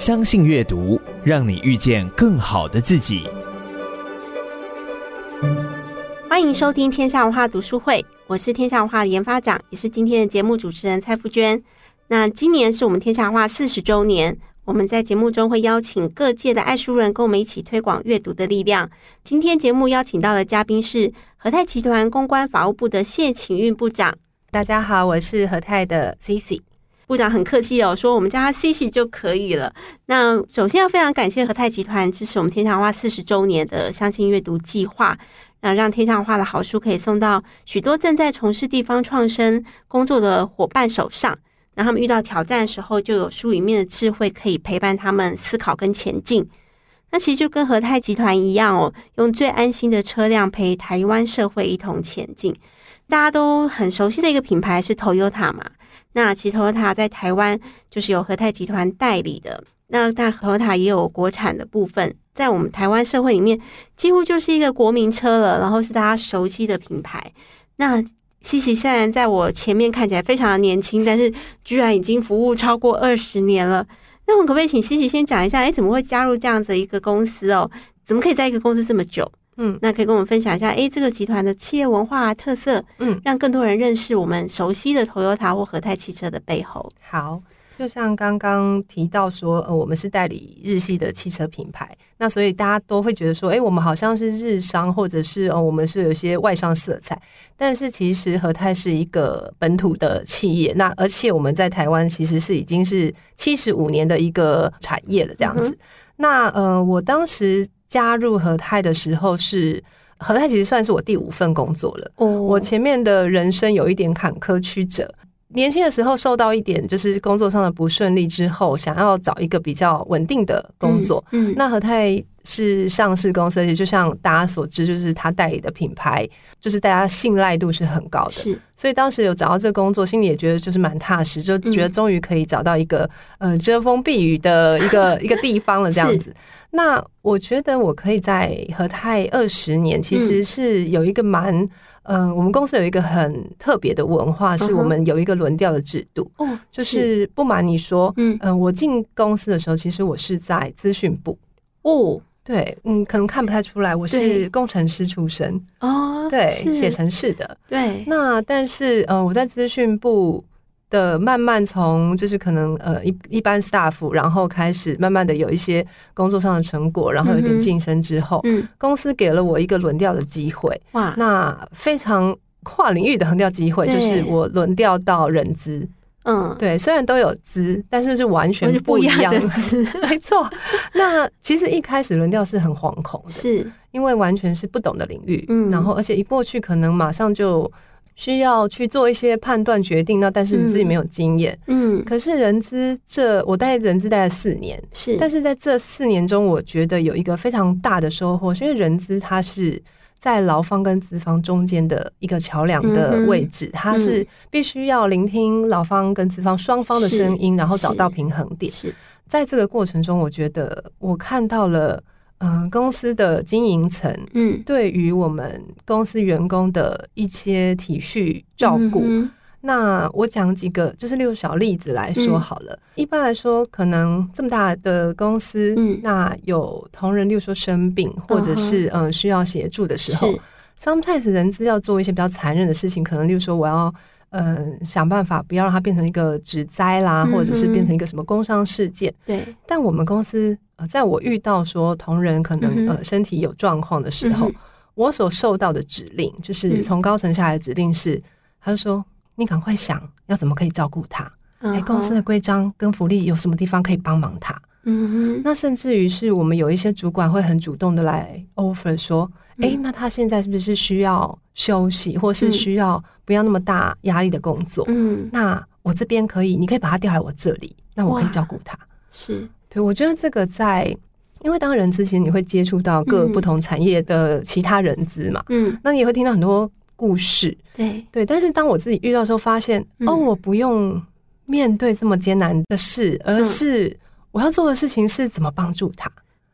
相信阅读，让你遇见更好的自己。欢迎收听天下文化读书会，我是天下文化的研发长，也是今天的节目主持人蔡富娟。那今年是我们天下文化四十周年，我们在节目中会邀请各界的爱书人，跟我们一起推广阅读的力量。今天节目邀请到的嘉宾是和泰集团公关法务部的谢晴运部长。大家好，我是和泰的 Cici。部长很客气哦，说我们叫他 Cici 就可以了。那首先要非常感谢和泰集团支持我们天下文化四十周年的相信阅读计划，那让天下文化的好书可以送到许多正在从事地方创生工作的伙伴手上。那他们遇到挑战的时候，就有书里面的智慧可以陪伴他们思考跟前进。那其实就跟和泰集团一样哦，用最安心的车辆陪台湾社会一同前进。大家都很熟悉的一个品牌是 Toyota 嘛。那其实 Toyota 在台湾就是由和泰集团代理的。那但 Toyota 也有国产的部分，在我们台湾社会里面，几乎就是一个国民车了。然后是大家熟悉的品牌。那西西虽然在我前面看起来非常的年轻，但是居然已经服务超过二十年了。那我们可不可以请西西先讲一下，哎，怎么会加入这样子一个公司哦？怎么可以在一个公司这么久？嗯，那可以跟我们分享一下，哎，这个集团的企业文化特色，嗯，让更多人认识我们熟悉的 Toyota 或和泰汽车的背后。好，就像刚刚提到说，呃，我们是代理日系的汽车品牌，那所以大家都会觉得说，哎，我们好像是日商，或者是哦，我们是有些外商色彩，但是其实和泰是一个本土的企业，那而且我们在台湾其实是已经是七十五年的一个产业了，这样子。嗯、那呃，我当时。加入和泰的时候是和泰，其实算是我第五份工作了。哦，我前面的人生有一点坎坷曲折。年轻的时候受到一点就是工作上的不顺利之后，想要找一个比较稳定的工作。嗯，嗯，那和泰是上市公司，而且就像大家所知，就是他代理的品牌，就是大家信赖度是很高的。是，所以当时有找到这个工作，心里也觉得就是蛮踏实，就觉得终于可以找到一个呃遮风避雨的一个 一个地方了，这样子。那我觉得我可以在和泰二十年，其实是有一个蛮，嗯、呃，我们公司有一个很特别的文化，是我们有一个轮调的制度。哦，就是不瞒你说，嗯、呃，我进公司的时候，其实我是在资讯部。哦，对，嗯，可能看不太出来，我是工程师出身。哦，对，写程式的。对，那但是，呃，我在资讯部。的慢慢从就是可能呃一一般 staff，然后开始慢慢的有一些工作上的成果，然后有点晋升之后，嗯，公司给了我一个轮调的机会，哇，那非常跨领域的横调机会，就是我轮调到人资，嗯，对，虽然都有资，但是是完全不一样的。资，没错。那其实一开始轮调是很惶恐的，是。因为完全是不懂的领域，嗯，然后而且一过去可能马上就。需要去做一些判断决定，那但是你自己没有经验，嗯，可是人资这我待人资待了四年，是，但是在这四年中，我觉得有一个非常大的收获，是因为人资它是在劳方跟资方中间的一个桥梁的位置，它是必须要聆听劳方跟资方双方的声音，然后找到平衡点。是，在这个过程中，我觉得我看到了。嗯，公司的经营层，嗯，对于我们公司员工的一些体恤照顾，嗯、那我讲几个，就是例如小例子来说好了。嗯、一般来说，可能这么大的公司，嗯，那有同仁，例如说生病，或者是嗯，嗯需要协助的时候，sometimes 人资要做一些比较残忍的事情，可能例如说我要。嗯，想办法不要让它变成一个职灾啦，或者是变成一个什么工伤事件。对。但我们公司，呃，在我遇到说同仁可能呃身体有状况的时候，我所受到的指令就是从高层下来的指令是，他就说你赶快想要怎么可以照顾他，哎，公司的规章跟福利有什么地方可以帮忙他。嗯哼。那甚至于是我们有一些主管会很主动的来 offer 说。哎、欸，那他现在是不是需要休息，或是需要不要那么大压力的工作？嗯，那我这边可以，你可以把他调来我这里，那我可以照顾他。是，对，我觉得这个在，因为当人资，其实你会接触到各不同产业的其他人资嘛，嗯，那你也会听到很多故事，对。对。但是当我自己遇到的时候，发现、嗯、哦，我不用面对这么艰难的事，而是我要做的事情是怎么帮助他，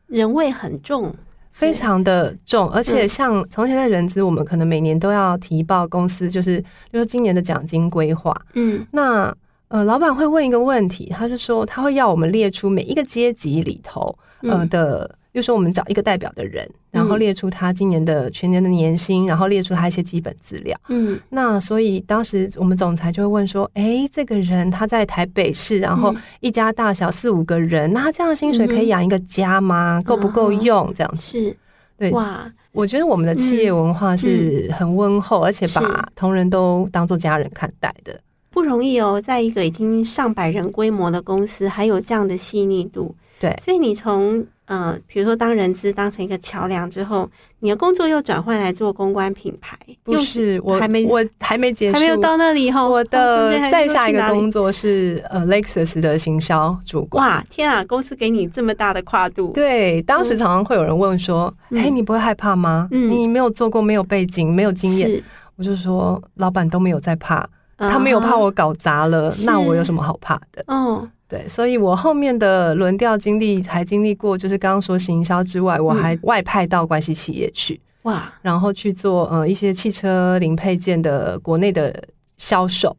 人味很重。非常的重，而且像从前在人资，我们可能每年都要提报公司，就是就是今年的奖金规划。嗯，那呃，老板会问一个问题，他就说他会要我们列出每一个阶级里头，呃的。嗯就说我们找一个代表的人，然后列出他今年的全年的年薪，嗯、然后列出他一些基本资料。嗯，那所以当时我们总裁就会问说：“哎、欸，这个人他在台北市，然后一家大小四五个人，嗯、那他这样的薪水可以养一个家吗？够、嗯、不够用？这样子是对哇？我觉得我们的企业文化是很温厚，嗯、而且把同仁都当做家人看待的，不容易哦。在一个已经上百人规模的公司，还有这样的细腻度。对，所以你从呃，比如说当人资当成一个桥梁之后，你的工作又转换来做公关品牌，不是我还没我还没结束，还没有到那里以后，我的再下一个工作是呃 Lexus 的行销主管。哇，天啊，公司给你这么大的跨度。对，当时常常会有人问说：“哎、嗯，你不会害怕吗？嗯、你没有做过，没有背景，没有经验。”我就说，老板都没有在怕，他没有怕我搞砸了，那我有什么好怕的？嗯。对，所以我后面的轮调经历还经历过，就是刚刚说行销之外，我还外派到关系企业去，哇，然后去做呃一些汽车零配件的国内的销售，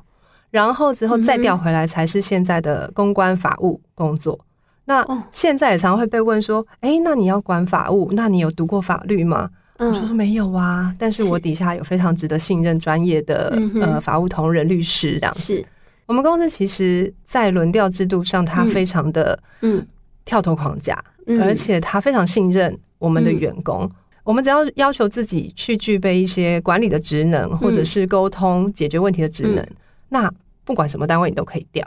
然后之后再调回来才是现在的公关法务工作。那现在也常会被问说，哎，那你要管法务，那你有读过法律吗？我说说没有啊，但是我底下有非常值得信任专业的呃法务同仁律师这样子。我们公司其实，在轮调制度上，它非常的嗯跳脱框架，而且它非常信任我们的员工。我们只要要求自己去具备一些管理的职能，或者是沟通解决问题的职能，那不管什么单位你都可以调。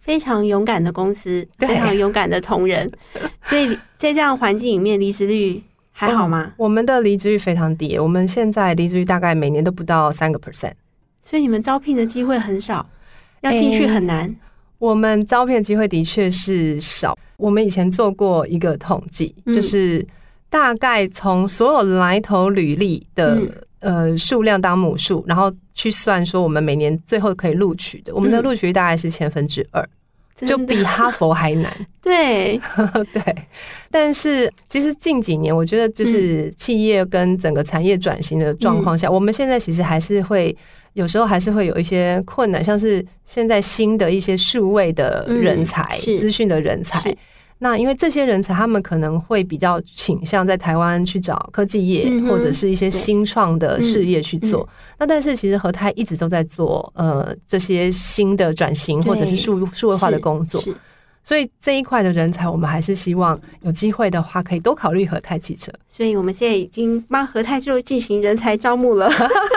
非常勇敢的公司，非常勇敢的同仁。所以在这样环境里面，离职率还好吗？我们的离职率非常低，我们现在离职率大概每年都不到三个 percent。所以你们招聘的机会很少。要进去很难，欸，我们招聘的机会的确是少。我们以前做过一个统计，嗯、就是大概从所有来投履历的、嗯、呃数量当母数，然后去算说我们每年最后可以录取的，我们的录取率大概是千分之二。就比哈佛还难，对。对，但是其实近几年，我觉得就是企业跟整个产业转型的状况下，嗯、我们现在其实还是会有时候还是会有一些困难，像是现在新的一些数位的人才、资讯、嗯、的人才。那因为这些人才，他们可能会比较倾向在台湾去找科技业、嗯、或者是一些新创的事业去做。那但是其实和泰一直都在做呃这些新的转型或者是数数位化的工作。所以这一块的人才，我们还是希望有机会的话，可以多考虑和泰汽车。所以我们现在已经帮和泰就进行人才招募了。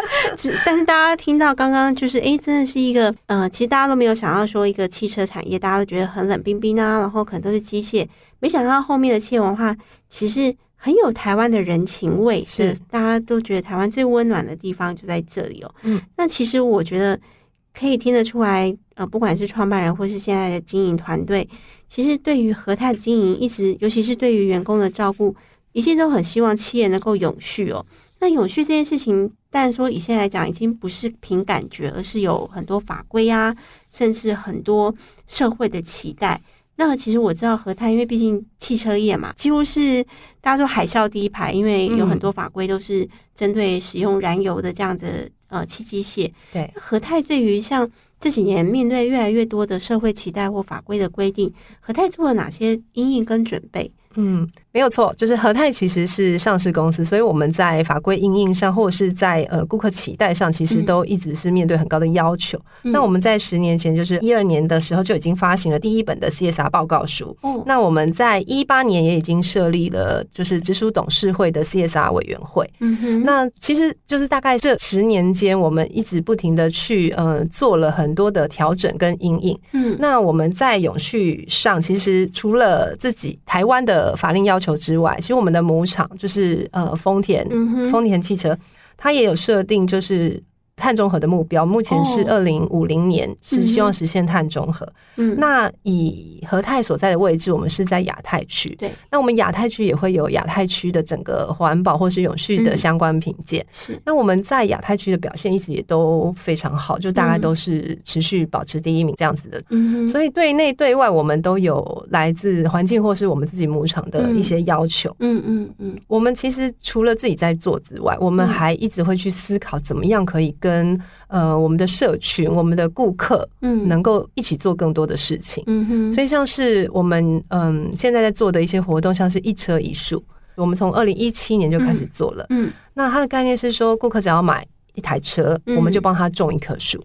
但是大家听到刚刚就是，哎，真的是一个呃，其实大家都没有想到说一个汽车产业，大家都觉得很冷冰冰啊，然后可能都是机械，没想到后面的企业文化其实很有台湾的人情味，是大家都觉得台湾最温暖的地方就在这里哦。嗯，那其实我觉得。可以听得出来，呃，不管是创办人或是现在的经营团队，其实对于和泰的经营，一直尤其是对于员工的照顾，一切都很希望企业能够永续哦。那永续这件事情，但说以现在来讲，已经不是凭感觉，而是有很多法规啊，甚至很多社会的期待。那其实我知道和泰，因为毕竟汽车业嘛，几乎是大家说海啸第一排，因为有很多法规都是针对使用燃油的这样子。呃，汽机械对和泰对于像这几年面对越来越多的社会期待或法规的规定，和泰做了哪些因应跟准备？嗯，没有错，就是和泰其实是上市公司，所以我们在法规应应上，或者是在呃顾客期待上，其实都一直是面对很高的要求。嗯、那我们在十年前，就是一二年的时候，就已经发行了第一本的 CSR 报告书。哦，那我们在一八年也已经设立了就是直属董事会的 CSR 委员会。嗯哼，那其实就是大概这十年间，我们一直不停的去呃做了很多的调整跟应应。嗯，那我们在永续上，其实除了自己台湾的法令要求之外，其实我们的母厂就是呃丰田，丰田汽车，它也有设定就是碳中和的目标，目前是二零五零年是希望实现碳中和。嗯，那以和泰所在的位置，我们是在亚太区。对，那我们亚太区也会有亚太区的整个环保或是永续的相关品鉴。嗯、是，那我们在亚太区的表现一直也都非常好，就大概都是持续保持第一名这样子的。嗯，所以对内对外，我们都有来自环境或是我们自己牧场的一些要求。嗯嗯嗯，我们其实除了自己在做之外，我们还一直会去思考怎么样可以跟呃我们的社群、我们的顾客，嗯，能够一起做更多的事情。嗯哼，所以像是我们嗯现在在做的一些活动，像是一车一树，我们从二零一七年就开始做了。嗯，那它的概念是说，顾客只要买一台车，我们就帮他种一棵树，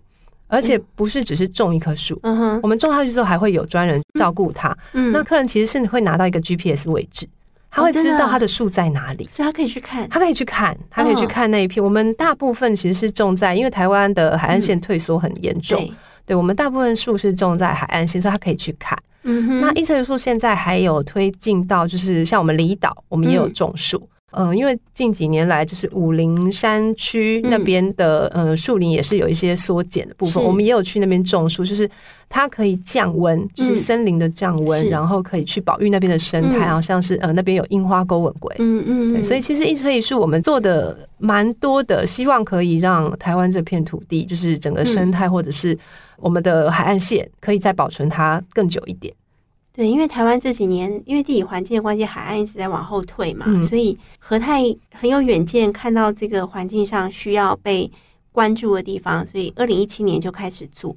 而且不是只是种一棵树。嗯哼，我们种下去之后，还会有专人照顾它。嗯，那客人其实是会拿到一个 GPS 位置。他会知道他的树在哪里，所以他可以去看。他可以去看，他可以去看那一片。我们大部分其实是种在，因为台湾的海岸线退缩很严重，对，我们大部分树是种在海岸线，所以他可以去看。嗯哼。那一车树现在还有推进到，就是像我们离岛，我们也有种树。嗯，因为近几年来，就是武陵山区那边的呃树林也是有一些缩减的部分，我们也有去那边种树，就是它可以降温，就是森林的降温，然后可以去保育那边的生态，然后像是呃那边有樱花钩吻鲑，嗯嗯，对，所以其实一车一树我们做的蛮多的，希望可以让台湾这片土地，就是整个生态或者是我们的海岸线，可以再保存它更久一点。对，因为台湾这几年因为地理环境的关系，海岸一直在往后退嘛，嗯、所以和泰很有远见，看到这个环境上需要被关注的地方，所以二零一七年就开始做。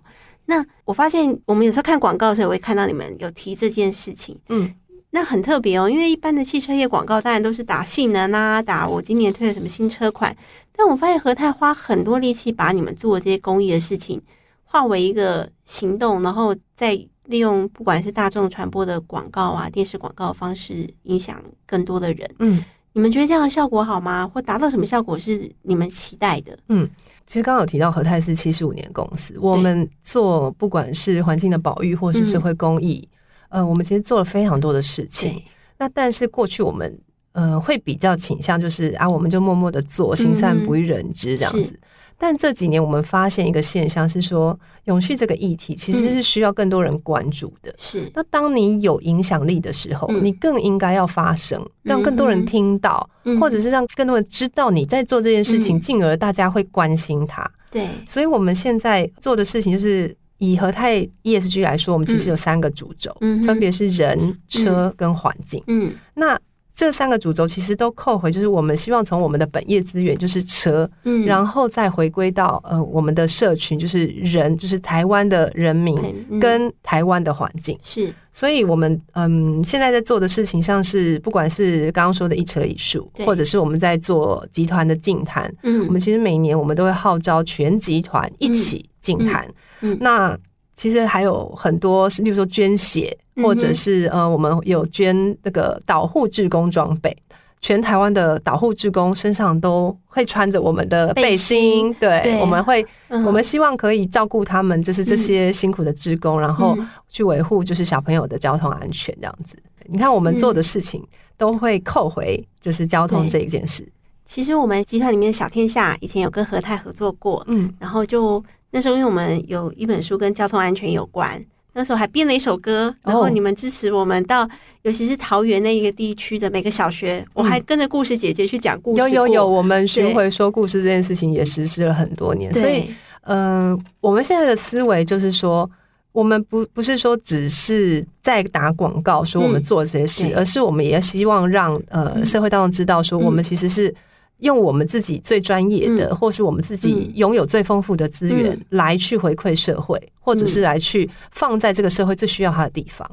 那我发现我们有时候看广告的时候，也会看到你们有提这件事情，嗯，那很特别哦，因为一般的汽车业广告当然都是打性能啊，打我今年推了什么新车款，但我发现和泰花很多力气把你们做的这些公益的事情化为一个行动，然后再。利用不管是大众传播的广告啊、电视广告的方式，影响更多的人。嗯，你们觉得这样的效果好吗？或达到什么效果是你们期待的？嗯，其实刚刚有提到和泰是七十五年公司，我们做不管是环境的保育或是社会公益，嗯、呃，我们其实做了非常多的事情。那但是过去我们呃会比较倾向就是啊，我们就默默的做，行善不欲人知这样子。但这几年我们发现一个现象是说，永续这个议题其实是需要更多人关注的。是，那当你有影响力的时候，你更应该要发声，让更多人听到，或者是让更多人知道你在做这件事情，进而大家会关心它。对，所以我们现在做的事情就是以和泰 ESG 来说，我们其实有三个主轴，分别是人、车跟环境。嗯，那。这三个主轴其实都扣回，就是我们希望从我们的本业资源，就是车，嗯，然后再回归到呃我们的社群，就是人，就是台湾的人民跟台湾的环境。是，所以我们嗯现在在做的事情，像是不管是刚刚说的一车一树，或者是我们在做集团的净滩，嗯，我们其实每年我们都会号召全集团一起净滩，嗯，那。其实还有很多，例如说捐血，或者是呃，我们有捐那个导护志工装备，全台湾的导护志工身上都会穿着我们的背心，对，对，我们会，我们希望可以照顾他们，就是这些辛苦的志工，然后去维护就是小朋友的交通安全这样子。你看我们做的事情都会扣回就是交通这一件事。其实我们集团里面的小天下以前有跟和泰合作过，嗯，然后就。那时候，因为我们有一本书跟交通安全有关，那时候还编了一首歌，然后你们支持我们到，尤其是桃园那一个地区的每个小学，我还跟着故事姐姐去讲故事。有有有，我们巡回说故事这件事情也实施了很多年，所以，嗯，我们现在的思维就是说，我们不不是说只是在打广告说我们做这些事，而是我们也希望让呃社会大众知道说，我们其实是。用我们自己最专业的，或是我们自己拥有最丰富的资源来去回馈社会，或者是来去放在这个社会最需要它的地方。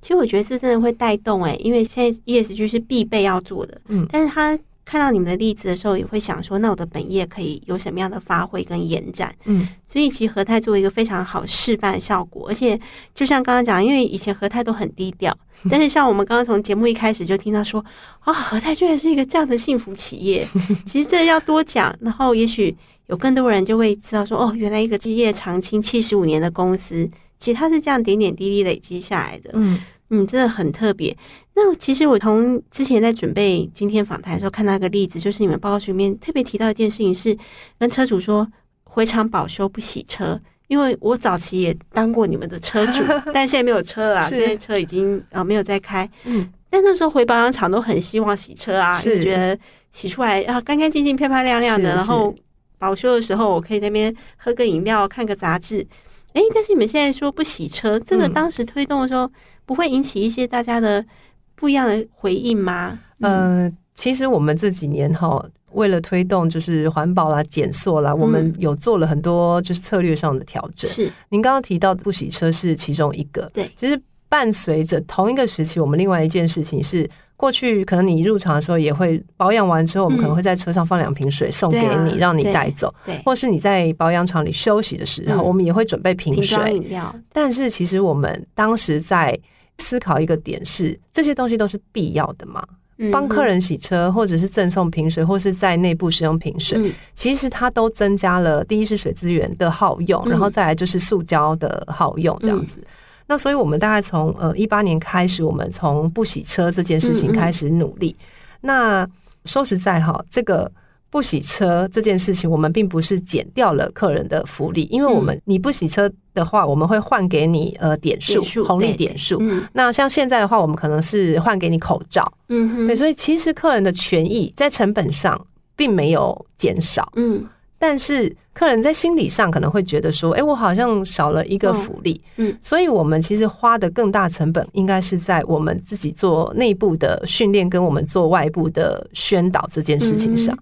其实我觉得这真的会带动诶，因为现在 ESG 是必备要做的，嗯，但是它。看到你们的例子的时候，也会想说，那我的本业可以有什么样的发挥跟延展？嗯，所以其实和泰做一个非常好示范效果，而且就像刚刚讲，因为以前和泰都很低调，但是像我们刚刚从节目一开始就听到说，啊、哦，和泰居然是一个这样的幸福企业，其实这要多讲，然后也许有更多人就会知道说，哦，原来一个基业长青七十五年的公司，其实它是这样点点滴滴累积下来的。嗯。嗯，真的很特别。那其实我从之前在准备今天访谈的时候，看到一个例子，就是你们报告书里面特别提到一件事情，是跟车主说回厂保修不洗车，因为我早期也当过你们的车主，但现在没有车了，是现在车已经啊、呃、没有在开。嗯，但那时候回保养厂都很希望洗车啊，是就觉得洗出来啊干干净净、漂漂亮亮的，然后保修的时候我可以在那边喝个饮料、看个杂志。哎，但是你们现在说不洗车，这个当时推动的时候，嗯、不会引起一些大家的不一样的回应吗？嗯、呃，其实我们这几年哈，为了推动就是环保啦、减塑啦，我们有做了很多就是策略上的调整。是，您刚刚提到的不洗车是其中一个。对，其实伴随着同一个时期，我们另外一件事情是。过去可能你入场的时候也会保养完之后，我们可能会在车上放两瓶水送给你，让你带走。对，或是你在保养厂里休息的时候，我们也会准备瓶水。饮料。但是其实我们当时在思考一个点是，这些东西都是必要的嘛？帮客人洗车，或者是赠送瓶水，或是在内部使用瓶水，其实它都增加了第一是水资源的耗用，然后再来就是塑胶的耗用这样子。那所以，我们大概从呃一八年开始，我们从不洗车这件事情开始努力。那说实在哈，这个不洗车这件事情，我们并不是减掉了客人的福利，因为我们你不洗车的话，我们会换给你呃点数红利点数。那像现在的话，我们可能是换给你口罩。嗯哼，对，所以其实客人的权益在成本上并没有减少。嗯。但是客人在心理上可能会觉得说，哎，我好像少了一个福利，嗯，所以我们其实花的更大成本应该是在我们自己做内部的训练，跟我们做外部的宣导这件事情上。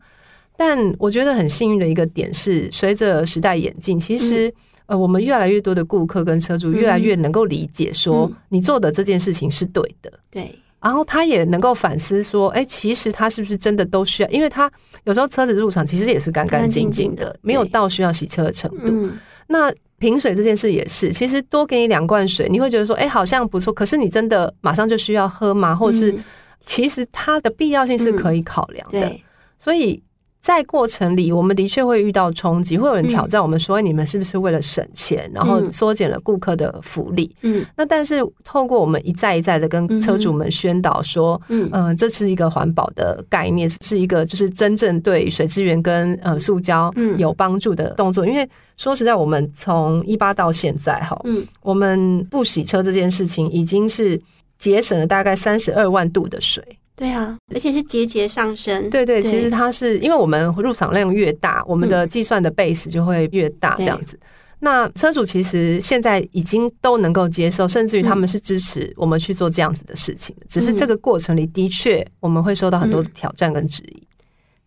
但我觉得很幸运的一个点是，随着时代演进，其实呃，我们越来越多的顾客跟车主越来越能够理解说，你做的这件事情是对的，对。然后他也能够反思说，哎，其实他是不是真的都需要？因为他有时候车子入场其实也是干干净净的，没有到需要洗车的程度。那瓶水这件事也是，其实多给你两罐水，你会觉得说，哎，好像不错。可是你真的马上就需要喝吗？或者是其实它的必要性是可以考量的。所以。在过程里，我们的确会遇到冲击，会有人挑战我们说：“你们是不是为了省钱，然后缩减了顾客的福利？”嗯，那但是透过我们一再一再的跟车主们宣导说：“嗯，呃，这是一个环保的概念，是一个就是真正对水资源跟呃塑胶有帮助的动作。”因为说实在，我们从一八到现在哈，嗯，我们不洗车这件事情已经是节省了大概三十二万度的水。对啊，而且是节节上升。对对，其实它是因为我们入场量越大，我们的计算的 base 就会越大，这样子。那车主其实现在已经都能够接受，甚至于他们是支持我们去做这样子的事情。只是这个过程里的确我们会受到很多的挑战跟质疑。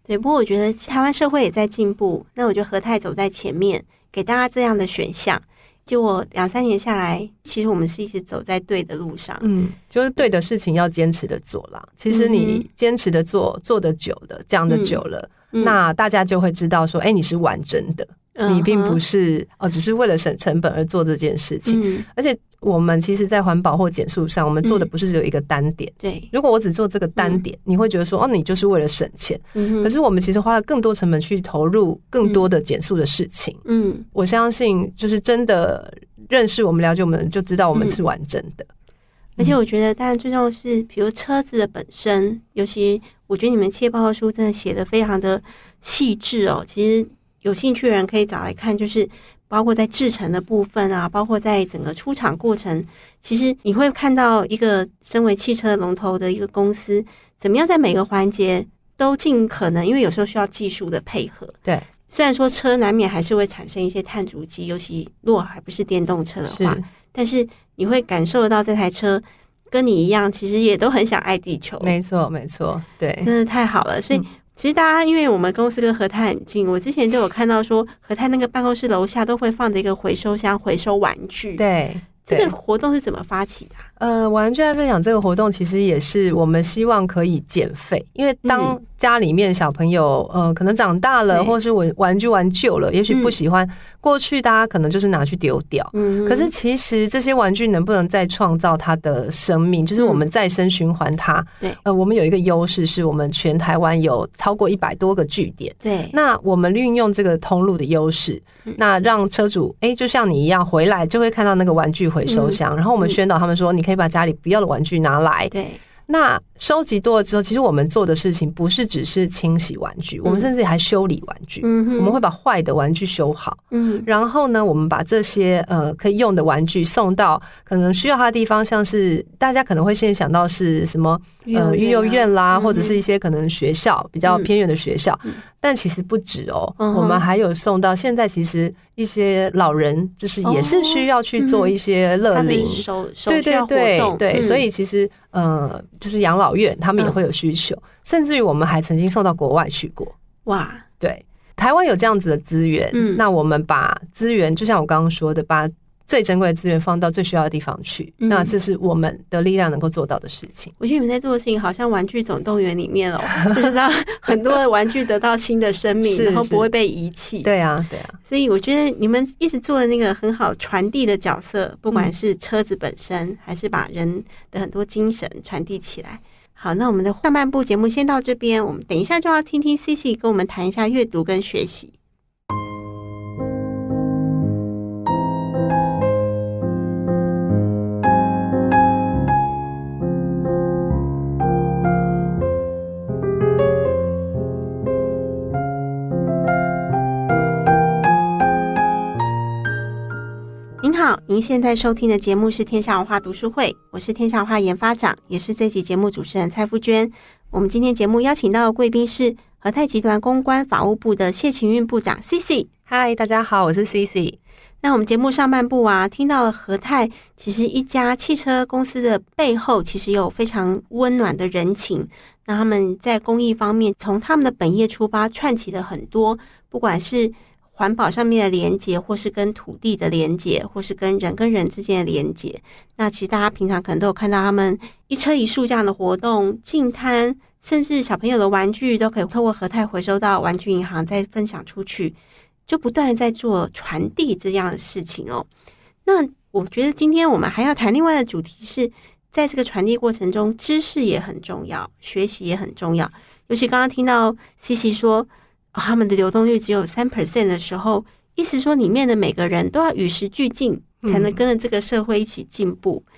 对，不过我觉得台湾社会也在进步。那我觉得和泰走在前面，给大家这样的选项。就我两三年下来，其实我们是一直走在对的路上。嗯，就是对的事情要坚持的做啦。其实你坚持的做，做的久的，讲的久了，嗯、那大家就会知道说，哎、欸，你是完整的。你并不是哦，只是为了省成本而做这件事情。嗯、而且我们其实，在环保或减速上，我们做的不是只有一个单点。对、嗯，如果我只做这个单点，嗯、你会觉得说，哦，你就是为了省钱。可是我们其实花了更多成本去投入更多的减速的事情。嗯，我相信，就是真的认识我们、了解我们，就知道我们是完整的。而且我觉得，当然最重要的是，比如车子的本身，尤其我觉得你们企业报告书真的写的非常的细致哦。其实。有兴趣的人可以找来看，就是包括在制成的部分啊，包括在整个出厂过程，其实你会看到一个身为汽车龙头的一个公司，怎么样在每个环节都尽可能，因为有时候需要技术的配合。对，虽然说车难免还是会产生一些碳足迹，尤其如果还不是电动车的话，是但是你会感受得到这台车跟你一样，其实也都很想爱地球。没错，没错，对，真的太好了，所以。嗯其实大家，因为我们公司跟和泰很近，我之前都有看到说，和泰那个办公室楼下都会放着一个回收箱，回收玩具。对，这个活动是怎么发起的啊？呃，玩具爱分享这个活动，其实也是我们希望可以减废，因为当家里面小朋友，呃，可能长大了，或是玩玩具玩旧了，也许不喜欢。过去大家可能就是拿去丢掉，嗯，可是其实这些玩具能不能再创造它的生命，就是我们再生循环它。对，呃，我们有一个优势是我们全台湾有超过一百多个据点，对，那我们运用这个通路的优势，那让车主哎，就像你一样回来就会看到那个玩具回收箱，然后我们宣导他们说，你可以把家里不要的玩具拿来，对。那收集多了之后，其实我们做的事情不是只是清洗玩具，嗯、我们甚至还修理玩具。嗯哼，我们会把坏的玩具修好。嗯，然后呢，我们把这些呃可以用的玩具送到可能需要它的地方，像是大家可能会先想到是什么呃育幼院啦，嗯、或者是一些可能学校比较偏远的学校。嗯、但其实不止哦，嗯、我们还有送到现在其实一些老人就是也是需要去做一些乐龄，对对对对，所以其实。呃，就是养老院，他们也会有需求，嗯、甚至于我们还曾经送到国外去过。哇，对，台湾有这样子的资源，嗯，那我们把资源，就像我刚刚说的，把最珍贵的资源放到最需要的地方去，嗯、那这是我们的力量能够做到的事情。我觉得你们在做的事情，好像《玩具总动员》里面哦，就是让很多的玩具得到新的生命，然后不会被遗弃。对啊，对啊。所以我觉得你们一直做的那个很好传递的角色，不管是车子本身，还是把人的很多精神传递起来。好，那我们的上半部节目先到这边，我们等一下就要听听 CC 跟我们谈一下阅读跟学习。好，您现在收听的节目是天下文化读书会，我是天下文化研发长，也是这集节目主持人蔡富娟。我们今天节目邀请到的贵宾是和泰集团公关法务部的谢晴运部长 CC。嗨，大家好，我是 CC。那我们节目上半部啊，听到了和泰其实一家汽车公司的背后，其实有非常温暖的人情。那他们在公益方面，从他们的本业出发，串起了很多，不管是。环保上面的连接，或是跟土地的连接，或是跟人跟人之间的连接。那其实大家平常可能都有看到他们一车一树这样的活动，净滩，甚至小朋友的玩具都可以透过和泰回收到玩具银行再分享出去，就不断在做传递这样的事情哦。那我觉得今天我们还要谈另外的主题是，在这个传递过程中，知识也很重要，学习也很重要。尤其刚刚听到 CC 说。他们的流动率只有三 percent 的时候，意思说里面的每个人都要与时俱进，才能跟着这个社会一起进步。嗯、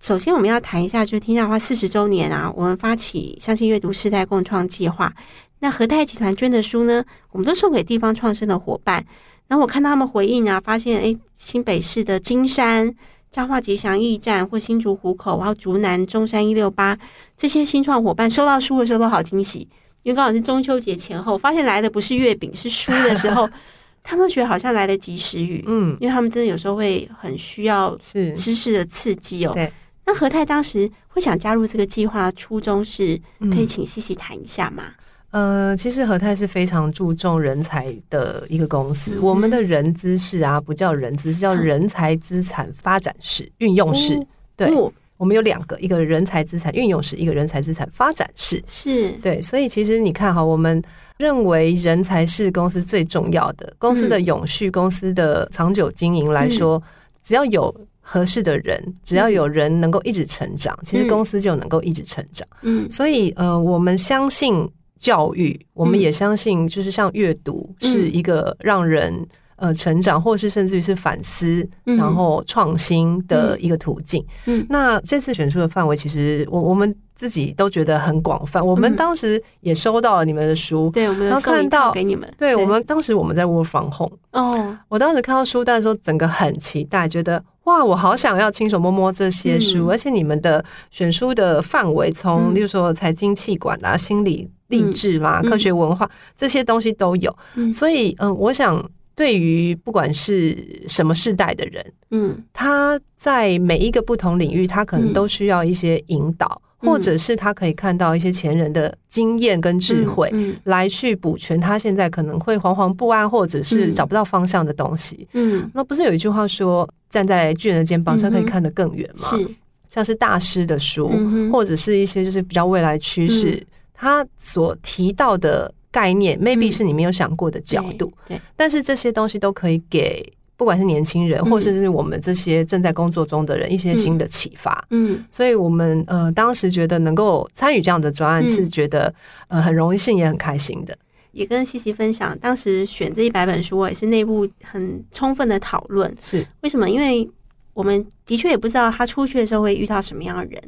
首先，我们要谈一下，就是天下花四十周年啊，我们发起相信阅读世代共创计划。那和泰集团捐的书呢，我们都送给地方创生的伙伴。然后我看到他们回应啊，发现诶，新北市的金山、彰化吉祥驿站或新竹湖口，然后竹南中山一六八这些新创伙伴收到书的时候都好惊喜。因为刚好是中秋节前后，发现来的不是月饼，是书的时候，他们都觉得好像来得及时雨。嗯，因为他们真的有时候会很需要是知识的刺激哦。对，那何泰当时会想加入这个计划，初衷是可以请 CC 谈一下吗？嗯、呃，其实和泰是非常注重人才的一个公司，嗯、我们的人资室啊，不叫人资，是叫人才资产发展室、运用室。哦、对。哦我们有两个，一个人才资产运用室，一个人才资产发展室。是对，所以其实你看哈，我们认为人才是公司最重要的，公司的永续、嗯、公司的长久经营来说，嗯、只要有合适的人，只要有人能够一直成长，嗯、其实公司就能够一直成长。嗯，所以呃，我们相信教育，我们也相信，就是像阅读是一个让人。呃，成长，或是甚至于是反思，然后创新的一个途径。嗯，嗯，那这次选书的范围，其实我我们自己都觉得很广泛。我们当时也收到了你们的书，对，我们然后看到给你们。对，我们当时我们在 Work from Home。哦，我当时看到书单的时候，整个很期待，觉得哇，我好想要亲手摸摸这些书。而且你们的选书的范围，从例如说财经、气管啦、心理、励志啦、科学、文化这些东西都有。所以，嗯，我想。对于不管是什么世代的人，嗯，他在每一个不同领域，他可能都需要一些引导，嗯、或者是他可以看到一些前人的经验跟智慧，嗯。嗯、来去补全他现在可能会惶惶不安，或者是找不到方向的东西。嗯，那不是有一句话说，站在巨人的肩膀上可以看得更远吗？是，像是大师的书，嗯、或者是一些就是比较未来趋势，嗯、他所提到的。概念 maybe 是你没有想过的角度，嗯、对，但是这些东西都可以给不管是年轻人，嗯、或者是我们这些正在工作中的人一些新的启发。嗯，所以我们呃当时觉得能够参与这样的专案，是觉得呃很荣幸也很开心的。也跟西西分享，当时选这一百本书，我也是内部很充分的讨论。是为什么？因为我们的确也不知道他出去的时候会遇到什么样的人。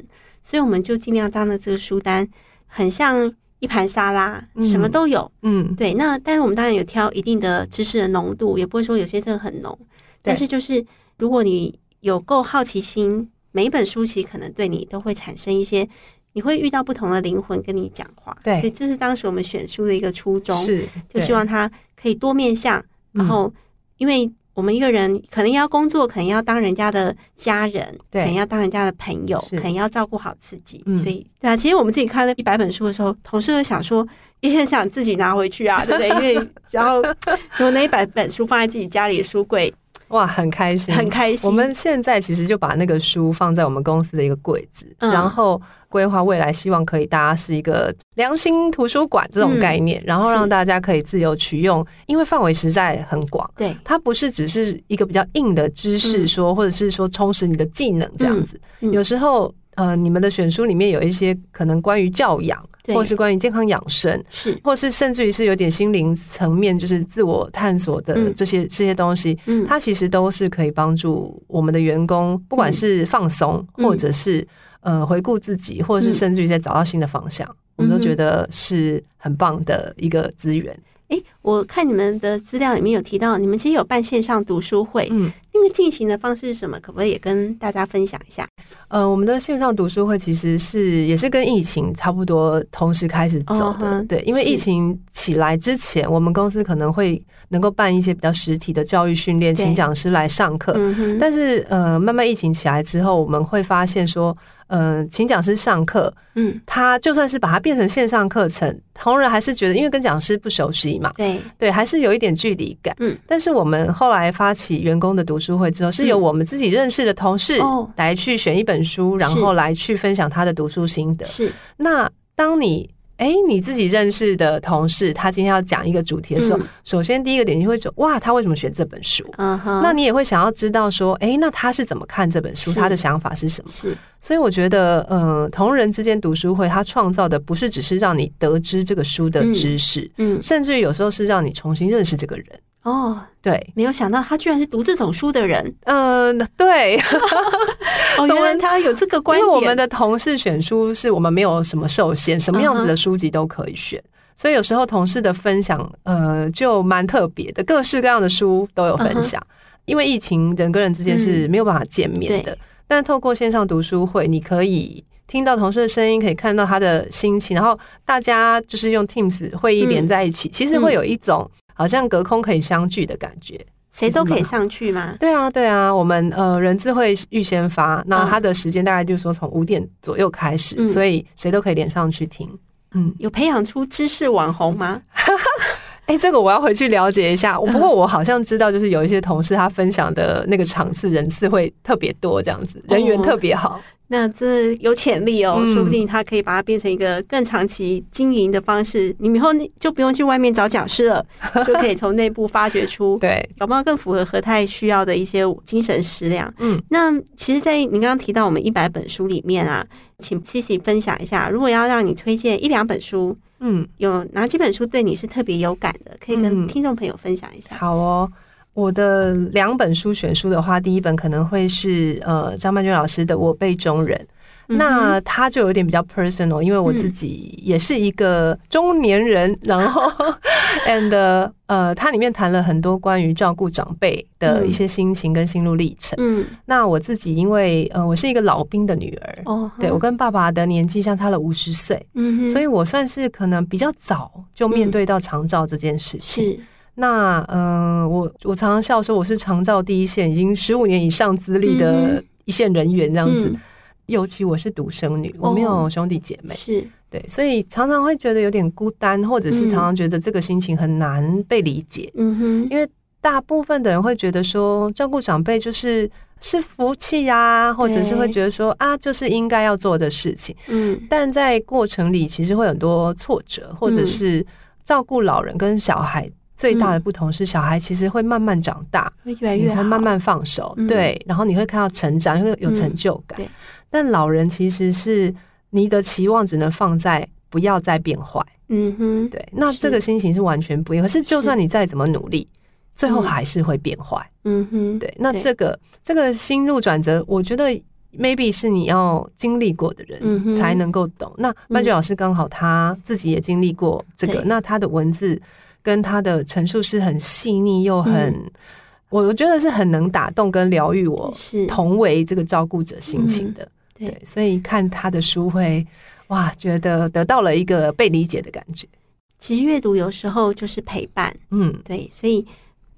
所以我们就尽量让的这个书单很像一盘沙拉，什么都有。嗯，对。那但是我们当然有挑一定的知识的浓度，也不会说有些真的很浓。但是就是如果你有够好奇心，每一本书其实可能对你都会产生一些，你会遇到不同的灵魂跟你讲话。对，所以这是当时我们选书的一个初衷，是就希望它可以多面向，然后因为。我们一个人可能要工作，可能要当人家的家人，对，可能要当人家的朋友，可能要照顾好自己。嗯、所以，对啊，其实我们自己看了一百本书的时候，同事会想说，也很想自己拿回去啊，对不对？因为只要有那一百本书放在自己家里的书柜。哇，很开心，很开心。我们现在其实就把那个书放在我们公司的一个柜子，嗯、然后规划未来，希望可以大家是一个良心图书馆这种概念，嗯、然后让大家可以自由取用，因为范围实在很广。对，它不是只是一个比较硬的知识说，嗯、或者是说充实你的技能这样子，有时候。呃，你们的选书里面有一些可能关于教养，或是关于健康养生，是，或是甚至于是有点心灵层面，就是自我探索的这些、嗯、这些东西，嗯，它其实都是可以帮助我们的员工，不管是放松，嗯、或者是呃回顾自己，或者是甚至于在找到新的方向，嗯、我们都觉得是很棒的一个资源。哎、欸，我看你们的资料里面有提到，你们其实有办线上读书会，嗯，因为进行的方式是什么？可不可以也跟大家分享一下？呃，我们的线上读书会其实是也是跟疫情差不多同时开始走的，哦、对，因为疫情起来之前，我们公司可能会能够办一些比较实体的教育训练，请讲师来上课，嗯、但是呃，慢慢疫情起来之后，我们会发现说。嗯、呃，请讲师上课，嗯，他就算是把它变成线上课程，同仁还是觉得，因为跟讲师不熟悉嘛，对对，还是有一点距离感。嗯，但是我们后来发起员工的读书会之后，是由我们自己认识的同事来去选一本书，然后来去分享他的读书心得。是，那当你。哎，你自己认识的同事，他今天要讲一个主题的时候，嗯、首先第一个点就会说，哇，他为什么选这本书？嗯哼，那你也会想要知道说，哎，那他是怎么看这本书？他的想法是什么？是，所以我觉得，嗯、呃，同人之间读书会，他创造的不是只是让你得知这个书的知识，嗯，嗯甚至于有时候是让你重新认识这个人。哦，对，没有想到他居然是读这种书的人。嗯，对，哦，原来他有这个观点。因为我们的同事选书是我们没有什么受限，什么样子的书籍都可以选，所以有时候同事的分享，呃，就蛮特别的，各式各样的书都有分享。因为疫情，人跟人之间是没有办法见面的，但透过线上读书会，你可以听到同事的声音，可以看到他的心情，然后大家就是用 Teams 会议连在一起，其实会有一种。好像隔空可以相聚的感觉，谁都可以上去吗？对啊，对啊，我们呃人字会预先发，那他的时间大概就是说从五点左右开始，嗯、所以谁都可以连上去听。嗯，有培养出知识网红吗？哎、欸，这个我要回去了解一下。不过我好像知道，就是有一些同事他分享的那个场次人次会特别多，这样子人缘特别好。哦那这有潜力哦，说不定他可以把它变成一个更长期经营的方式。你们以后就不用去外面找讲师了，就可以从内部发掘出对，搞不好更符合和泰需要的一些精神食粮。嗯，那其实，在您刚刚提到我们一百本书里面啊，请 Sisy 分享一下，如果要让你推荐一两本书，嗯，有哪几本书对你是特别有感的，可以跟听众朋友分享一下。好哦。我的两本书选书的话，第一本可能会是呃张曼娟老师的《我辈中人》，那他就有点比较 personal，因为我自己也是一个中年人，嗯、然后 and 呃，它里面谈了很多关于照顾长辈的一些心情跟心路历程。嗯，那我自己因为呃我是一个老兵的女儿，哦，对我跟爸爸的年纪相差了五十岁，嗯哼，所以我算是可能比较早就面对到长照这件事情。嗯那嗯、呃，我我常常笑说我是长照第一线，已经十五年以上资历的一线人员这样子。尤其我是独生女，我没有兄弟姐妹，是、哦、对，所以常常会觉得有点孤单，或者是常常觉得这个心情很难被理解。嗯哼，因为大部分的人会觉得说照顾长辈就是是福气呀、啊，或者是会觉得说啊，就是应该要做的事情。嗯，但在过程里其实会很多挫折，或者是照顾老人跟小孩。最大的不同是，小孩其实会慢慢长大，会越来越好，会慢慢放手，嗯、对，然后你会看到成长，会有成就感。嗯、但老人其实是你的期望只能放在不要再变坏。嗯哼，对，那这个心情是完全不一样。可是就算你再怎么努力，最后还是会变坏。嗯哼，对，那这个这个心路转折，我觉得 maybe 是你要经历过的人才能够懂。嗯、那曼娟老师刚好他自己也经历过这个，嗯、那他的文字跟他的陈述是很细腻又很，嗯、我我觉得是很能打动跟疗愈我，是。同为这个照顾者心情的。嗯、对，所以看他的书会哇，觉得得到了一个被理解的感觉。其实阅读有时候就是陪伴，嗯，对，所以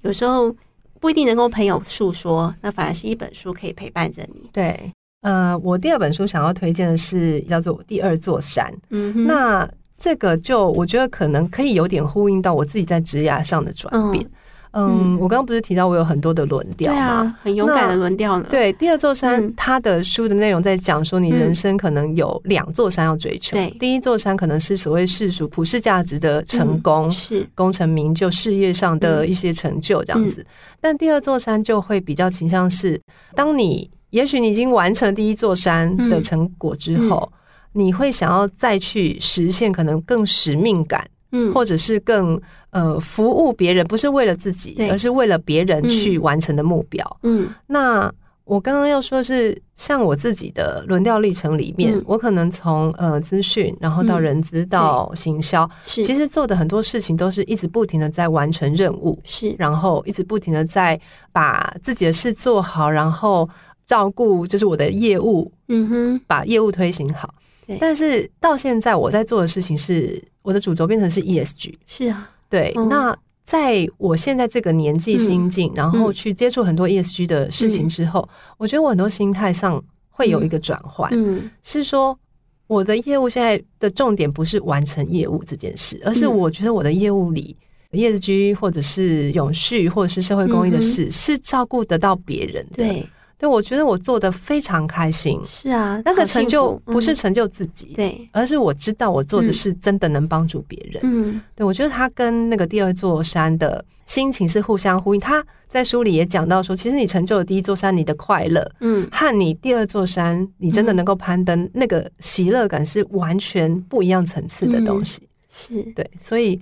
有时候不一定能够朋友诉说，那反而是一本书可以陪伴着你。对，呃，我第二本书想要推荐的是叫做《第二座山》，嗯哼，那这个就我觉得可能可以有点呼应到我自己在职涯上的转变。嗯嗯，我刚刚不是提到我有很多的轮调吗？啊，很勇敢的轮调呢。对，第二座山，他的书的内容在讲说，你人生可能有两座山要追求。对，第一座山可能是所谓世俗普世价值的成功，是功成名就，事业上的一些成就这样子。但第二座山就会比较倾向是，当你也许你已经完成第一座山的成果之后，你会想要再去实现可能更使命感。嗯，或者是更呃服务别人，不是为了自己，而是为了别人去完成的目标。嗯，那我刚刚要说的是，像我自己的轮调历程里面，嗯、我可能从呃资讯，然后到人资，到行销，嗯、其实做的很多事情都是一直不停的在完成任务，是，然后一直不停的在把自己的事做好，然后照顾就是我的业务，嗯哼，把业务推行好。对。但是到现在我在做的事情是。我的主轴变成是 ESG，是啊，对。嗯、那在我现在这个年纪心境，嗯、然后去接触很多 ESG 的事情之后，嗯、我觉得我很多心态上会有一个转换，嗯，是说我的业务现在的重点不是完成业务这件事，而是我觉得我的业务里 ESG 或者是永续或者是社会公益的事，嗯、是照顾得到别人的，对。对，我觉得我做的非常开心。是啊，那个成就不是成就自己，对，而是我知道我做的是真的能帮助别人。嗯，对，我觉得他跟那个第二座山的心情是互相呼应。他在书里也讲到说，其实你成就了第一座山，你的快乐，嗯，和你第二座山，你真的能够攀登，那个喜乐感是完全不一样层次的东西。是对，所以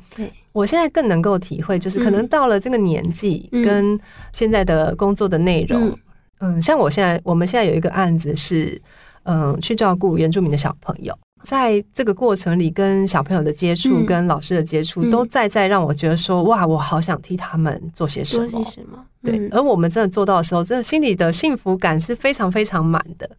我现在更能够体会，就是可能到了这个年纪，跟现在的工作的内容。嗯，像我现在，我们现在有一个案子是，嗯，去照顾原住民的小朋友，在这个过程里，跟小朋友的接触，嗯、跟老师的接触，都在在让我觉得说，哇，我好想替他们做些什么。做些什么？对，嗯、而我们真的做到的时候，真的心里的幸福感是非常非常满的。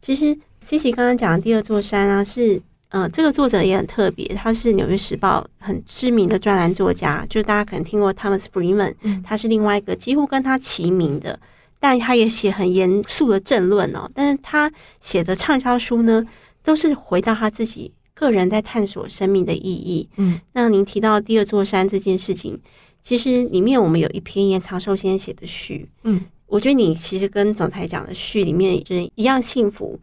其实，Cici 刚刚讲的第二座山啊，是，呃，这个作者也很特别，他是《纽约时报》很知名的专栏作家，就是大家可能听过 Thomas Friedman，他是另外一个几乎跟他齐名的。但他也写很严肃的政论哦，但是他写的畅销书呢，都是回到他自己个人在探索生命的意义。嗯，那您提到第二座山这件事情，其实里面我们有一篇严长寿先生写的序。嗯，我觉得你其实跟总裁讲的序里面人一样幸福。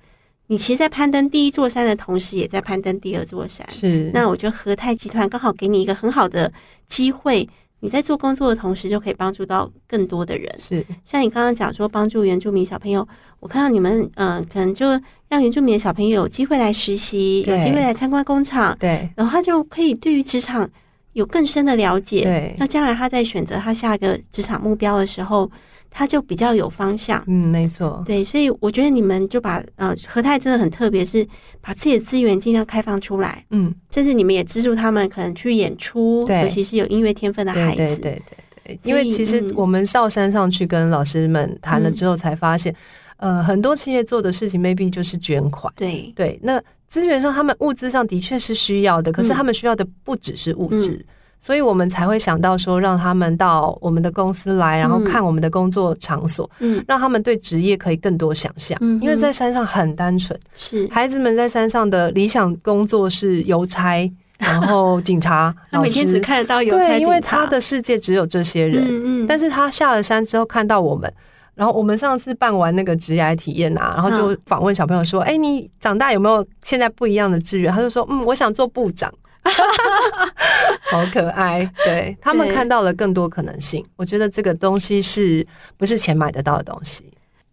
你其实，在攀登第一座山的同时，也在攀登第二座山。是，那我觉得和泰集团刚好给你一个很好的机会。你在做工作的同时，就可以帮助到更多的人。是，像你刚刚讲说帮助原住民小朋友，我看到你们嗯、呃，可能就让原住民的小朋友有机会来实习，有机会来参观工厂，对，然后他就可以对于职场有更深的了解。对，那将来他在选择他下一个职场目标的时候。他就比较有方向，嗯，没错，对，所以我觉得你们就把呃和泰真的很特别，是把自己的资源尽量开放出来，嗯，甚至你们也资助他们可能去演出，对，尤其是有音乐天分的孩子，对对对对，对，因为其实我们上山上去跟老师们谈了之后，才发现，嗯、呃，很多企业做的事情 maybe 就是捐款，对。对，那资源上他们物资上的确是需要的，可是他们需要的不只是物质。嗯所以我们才会想到说，让他们到我们的公司来，然后看我们的工作场所，嗯，让他们对职业可以更多想象。嗯，因为在山上很单纯，是孩子们在山上的理想工作是邮差，然后警察，他每天只看得到邮差，对，因为他的世界只有这些人。嗯嗯，但是他下了山之后看到我们，然后我们上次办完那个职涯体验啊，然后就访问小朋友说：“哎，你长大有没有现在不一样的志愿？”他就说：“嗯，我想做部长。” 好可爱，对，他们看到了更多可能性。我觉得这个东西是不是钱买得到的东西？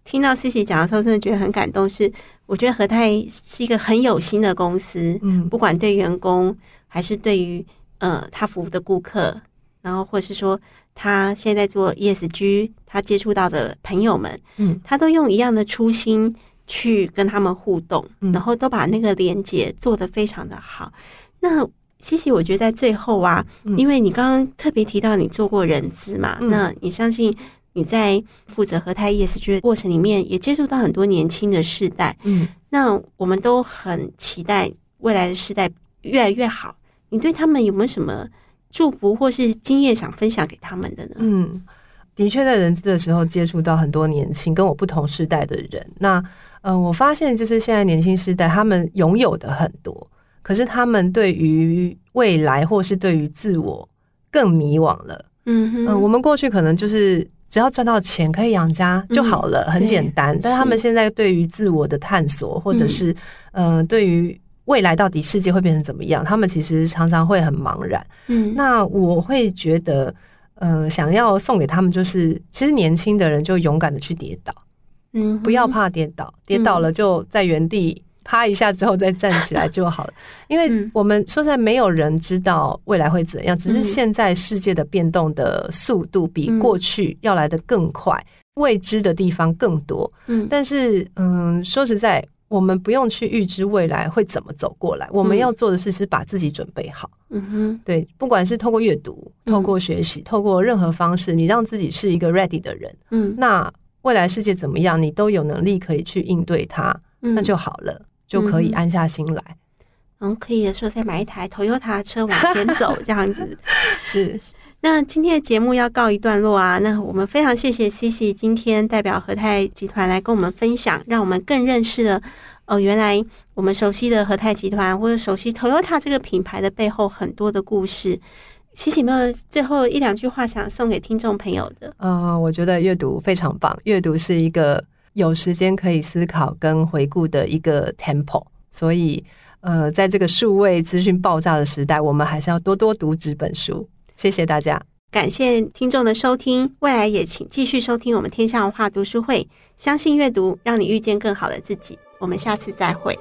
听到 Cici 讲的时候，真的觉得很感动。是，我觉得和泰是一个很有心的公司，嗯，不管对员工还是对于呃他服务的顾客，然后或是说他现在做 ESG，他接触到的朋友们，嗯，他都用一样的初心。去跟他们互动，嗯、然后都把那个连接做得非常的好。那 Cici，我觉得在最后啊，嗯、因为你刚刚特别提到你做过人资嘛，嗯、那你相信你在负责和泰 ESG 的过程里面，也接触到很多年轻的世代。嗯，那我们都很期待未来的世代越来越好。你对他们有没有什么祝福或是经验想分享给他们的呢？嗯，的确，在人资的时候接触到很多年轻跟我不同世代的人。那呃，我发现就是现在年轻世代他们拥有的很多。可是他们对于未来或是对于自我更迷惘了。嗯哼，呃，我们过去可能就是只要赚到钱可以养家就好了，嗯，很简单。但他们现在对于自我的探索，或者是嗯，呃，对于未来到底世界会变成怎么样，他们其实常常会很茫然。嗯，那我会觉得，呃，想要送给他们就是，其实年轻的人就勇敢的去跌倒，嗯，不要怕跌倒，跌倒了就在原地。趴一下之后再站起来就好了，因为我们说实在没有人知道未来会怎样，只是现在世界的变动的速度比过去要来得更快，未知的地方更多。嗯，但是嗯，说实在，我们不用去预知未来会怎么走过来，我们要做的事是把自己准备好。嗯哼，对，不管是透过阅读、透过学习、透过任何方式，你让自己是一个 ready 的人。嗯，那未来世界怎么样，你都有能力可以去应对它，那就好了。就可以安下心来，嗯，可以的时候再买一台 Toyota 车往前走，这样子是。那今天的节目要告一段落啊，那我们非常谢谢 Cici 今天代表和泰集团来跟我们分享，让我们更认识了哦，原来我们熟悉的和泰集团或者熟悉 Toyota 这个品牌的背后很多的故事。Cici 有没有最后一两句话想送给听众朋友的？嗯，我觉得阅读非常棒，阅读是一个。有时间可以思考跟回顾的一个 tempo，所以呃，在这个数位资讯爆炸的时代，我们还是要多多读纸本书。谢谢大家，感谢听众的收听，未来也请继续收听我们天下文化读书会，相信阅读，让你遇见更好的自己。我们下次再会。